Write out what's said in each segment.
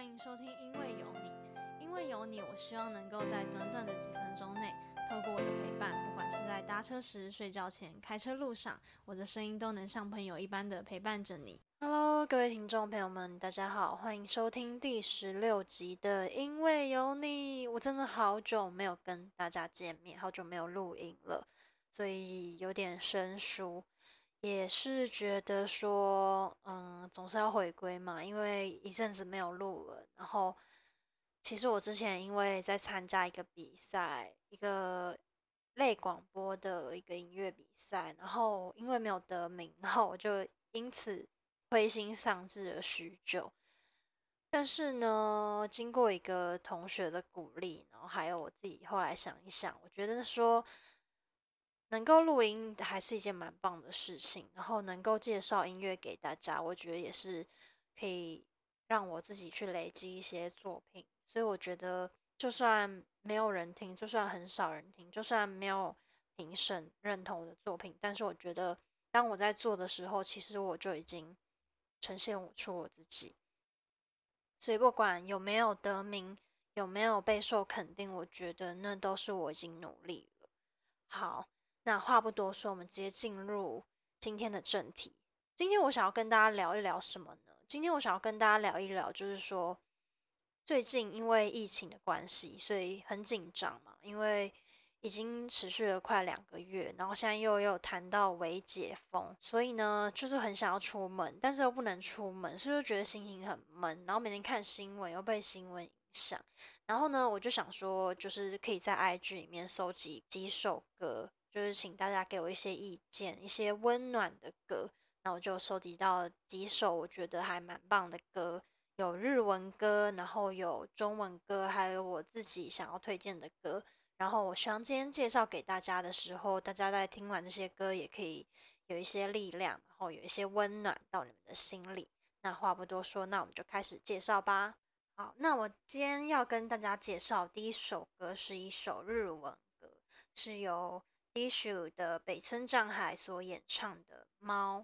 欢迎收听《因为有你》，因为有你，我希望能够在短短的几分钟内，透过我的陪伴，不管是在搭车时、睡觉前、开车路上，我的声音都能像朋友一般的陪伴着你。Hello，各位听众朋友们，大家好，欢迎收听第十六集的《因为有你》。我真的好久没有跟大家见面，好久没有录音了，所以有点生疏。也是觉得说，嗯，总是要回归嘛，因为一阵子没有录了。然后，其实我之前因为在参加一个比赛，一个类广播的一个音乐比赛，然后因为没有得名，然后我就因此灰心丧志了许久。但是呢，经过一个同学的鼓励，然后还有我自己后来想一想，我觉得说。能够录音还是一件蛮棒的事情，然后能够介绍音乐给大家，我觉得也是可以让我自己去累积一些作品。所以我觉得，就算没有人听，就算很少人听，就算没有评审认同我的作品，但是我觉得，当我在做的时候，其实我就已经呈现出我自己。所以不管有没有得名，有没有备受肯定，我觉得那都是我已经努力了。好。那话不多说，我们直接进入今天的正题。今天我想要跟大家聊一聊什么呢？今天我想要跟大家聊一聊，就是说最近因为疫情的关系，所以很紧张嘛。因为已经持续了快两个月，然后现在又有谈到微解封，所以呢，就是很想要出门，但是又不能出门，所以就觉得心情很闷。然后每天看新闻，又被新闻影响。然后呢，我就想说，就是可以在 IG 里面搜集几首歌。就是请大家给我一些意见，一些温暖的歌，那我就收集到几首我觉得还蛮棒的歌，有日文歌，然后有中文歌，还有我自己想要推荐的歌。然后我希望今天介绍给大家的时候，大家在听完这些歌也可以有一些力量，然后有一些温暖到你们的心里。那话不多说，那我们就开始介绍吧。好，那我今天要跟大家介绍第一首歌是一首日文歌，是由。Issue 的北村丈海所演唱的《猫》，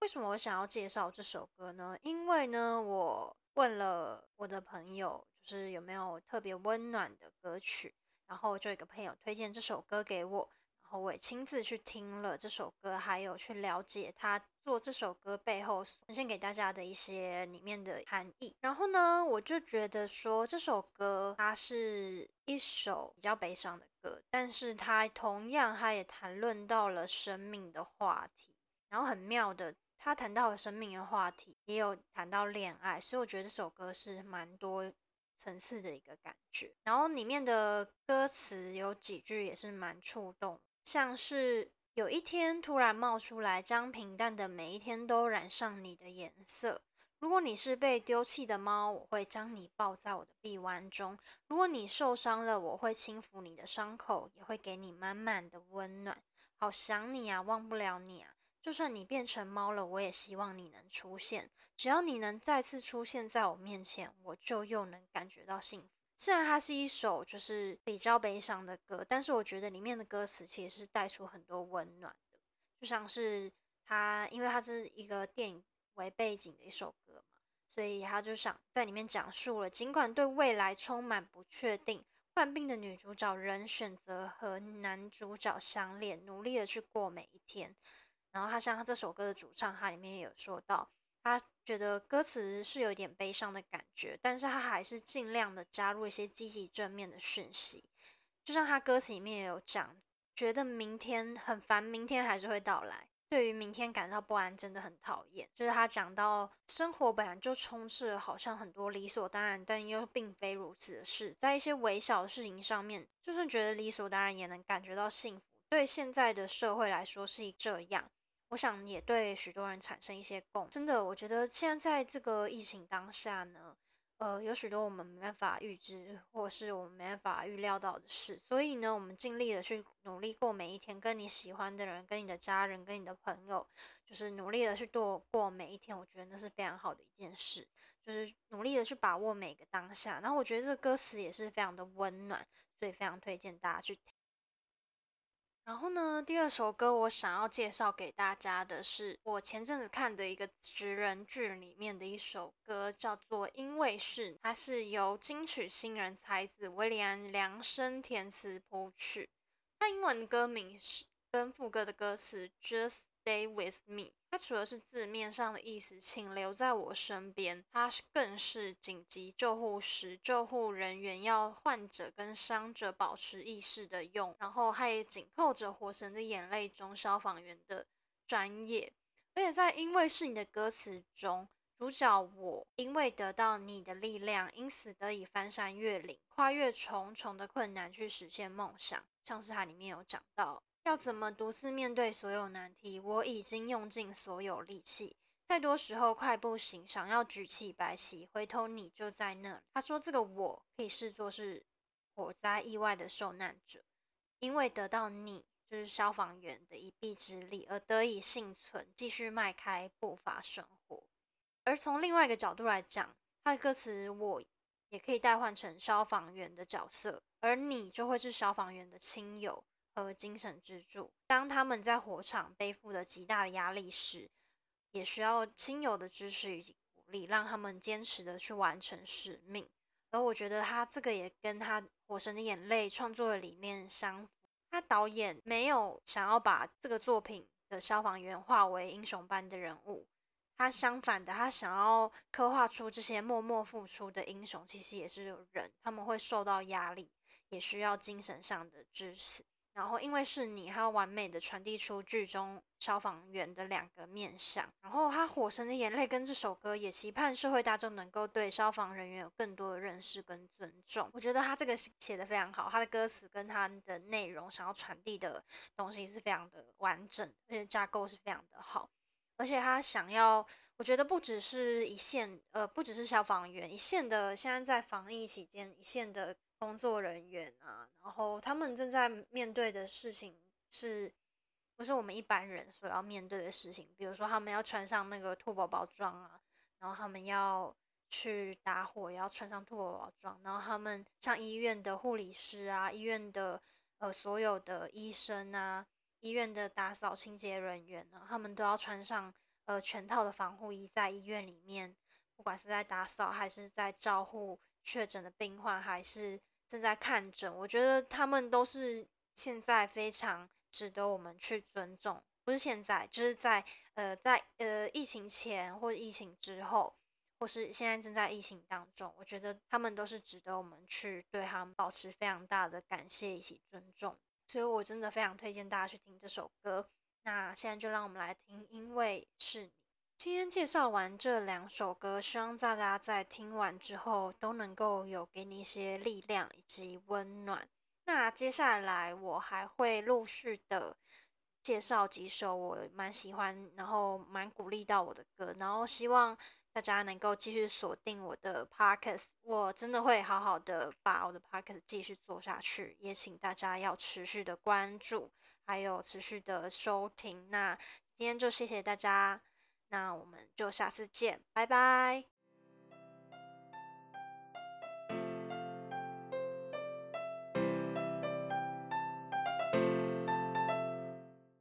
为什么我想要介绍这首歌呢？因为呢，我问了我的朋友，就是有没有特别温暖的歌曲，然后就有一个朋友推荐这首歌给我。然后我也亲自去听了这首歌，还有去了解他做这首歌背后呈现给大家的一些里面的含义。然后呢，我就觉得说这首歌它是一首比较悲伤的但是他同样他也谈论到了生命的话题。然后很妙的，他谈到了生命的话题，也有谈到恋爱，所以我觉得这首歌是蛮多层次的一个感觉。然后里面的歌词有几句也是蛮触动。像是有一天突然冒出来，将平淡的每一天都染上你的颜色。如果你是被丢弃的猫，我会将你抱在我的臂弯中；如果你受伤了，我会轻抚你的伤口，也会给你满满的温暖。好想你啊，忘不了你啊！就算你变成猫了，我也希望你能出现。只要你能再次出现在我面前，我就又能感觉到幸福。虽然它是一首就是比较悲伤的歌，但是我觉得里面的歌词其实是带出很多温暖的，就像是它，因为它是一个电影为背景的一首歌嘛，所以他就想在里面讲述了，尽管对未来充满不确定，患病的女主角仍选择和男主角相恋，努力的去过每一天。然后他像这首歌的主唱，他里面也有说到。他觉得歌词是有点悲伤的感觉，但是他还是尽量的加入一些积极正面的讯息。就像他歌词里面也有讲，觉得明天很烦，明天还是会到来。对于明天感到不安，真的很讨厌。就是他讲到生活本来就充斥好像很多理所当然，但又并非如此的事，在一些微小的事情上面，就算觉得理所当然，也能感觉到幸福。对现在的社会来说是这样。我想也对许多人产生一些共，真的，我觉得现在在这个疫情当下呢，呃，有许多我们没办法预知，或是我们没办法预料到的事，所以呢，我们尽力的去努力过每一天，跟你喜欢的人，跟你的家人，跟你的朋友，就是努力的去度过每一天，我觉得那是非常好的一件事，就是努力的去把握每个当下。然后我觉得这个歌词也是非常的温暖，所以非常推荐大家去听。然后呢，第二首歌我想要介绍给大家的是我前阵子看的一个职人剧里面的一首歌，叫做《因为是》，它是由金曲新人才子威廉量身填词谱曲。它英文歌名是跟副歌的歌词 Just Stay with me。它除了是字面上的意思，请留在我身边，它更是紧急救护时救护人员要患者跟伤者保持意识的用，然后还紧扣着《火神的眼泪》中消防员的专业。而且在因为是你的歌词中，主角我因为得到你的力量，因此得以翻山越岭，跨越重重的困难去实现梦想。像是它里面有讲到。要怎么独自面对所有难题？我已经用尽所有力气，太多时候快不行，想要举起白旗，回头你就在那。他说：“这个我可以视作是火灾意外的受难者，因为得到你就是消防员的一臂之力而得以幸存，继续迈开步伐生活。”而从另外一个角度来讲，他的歌词我也可以代换成消防员的角色，而你就会是消防员的亲友。和精神支柱。当他们在火场背负着极大的压力时，也需要亲友的支持以及鼓励，让他们坚持的去完成使命。而我觉得他这个也跟他《火神的眼泪》创作的理念相符。他导演没有想要把这个作品的消防员化为英雄般的人物，他相反的，他想要刻画出这些默默付出的英雄，其实也是人，他们会受到压力，也需要精神上的支持。然后，因为是你，他要完美的传递出剧中消防员的两个面相。然后，他《火神的眼泪》跟这首歌也期盼社会大众能够对消防人员有更多的认识跟尊重。我觉得他这个写的非常好，他的歌词跟他的内容想要传递的东西是非常的完整，而且架构是非常的好。而且他想要，我觉得不只是一线，呃，不只是消防员，一线的现在在防疫期间，一线的。工作人员啊，然后他们正在面对的事情是，不是我们一般人所要面对的事情？比如说，他们要穿上那个兔宝宝装啊，然后他们要去打火，也要穿上兔宝宝装，然后他们像医院的护理师啊，医院的呃所有的医生啊，医院的打扫清洁人员呢，他们都要穿上呃全套的防护衣，在医院里面，不管是在打扫还是在照护。确诊的病患还是正在看诊，我觉得他们都是现在非常值得我们去尊重。不是现在，就是在呃在呃疫情前或疫情之后，或是现在正在疫情当中，我觉得他们都是值得我们去对他们保持非常大的感谢以及尊重。所以我真的非常推荐大家去听这首歌。那现在就让我们来听，因为是你。今天介绍完这两首歌，希望大家在听完之后都能够有给你一些力量以及温暖。那接下来我还会陆续的介绍几首我蛮喜欢，然后蛮鼓励到我的歌，然后希望大家能够继续锁定我的 podcast，我真的会好好的把我的 podcast 继续做下去，也请大家要持续的关注，还有持续的收听。那今天就谢谢大家。那我们就下次见，拜拜。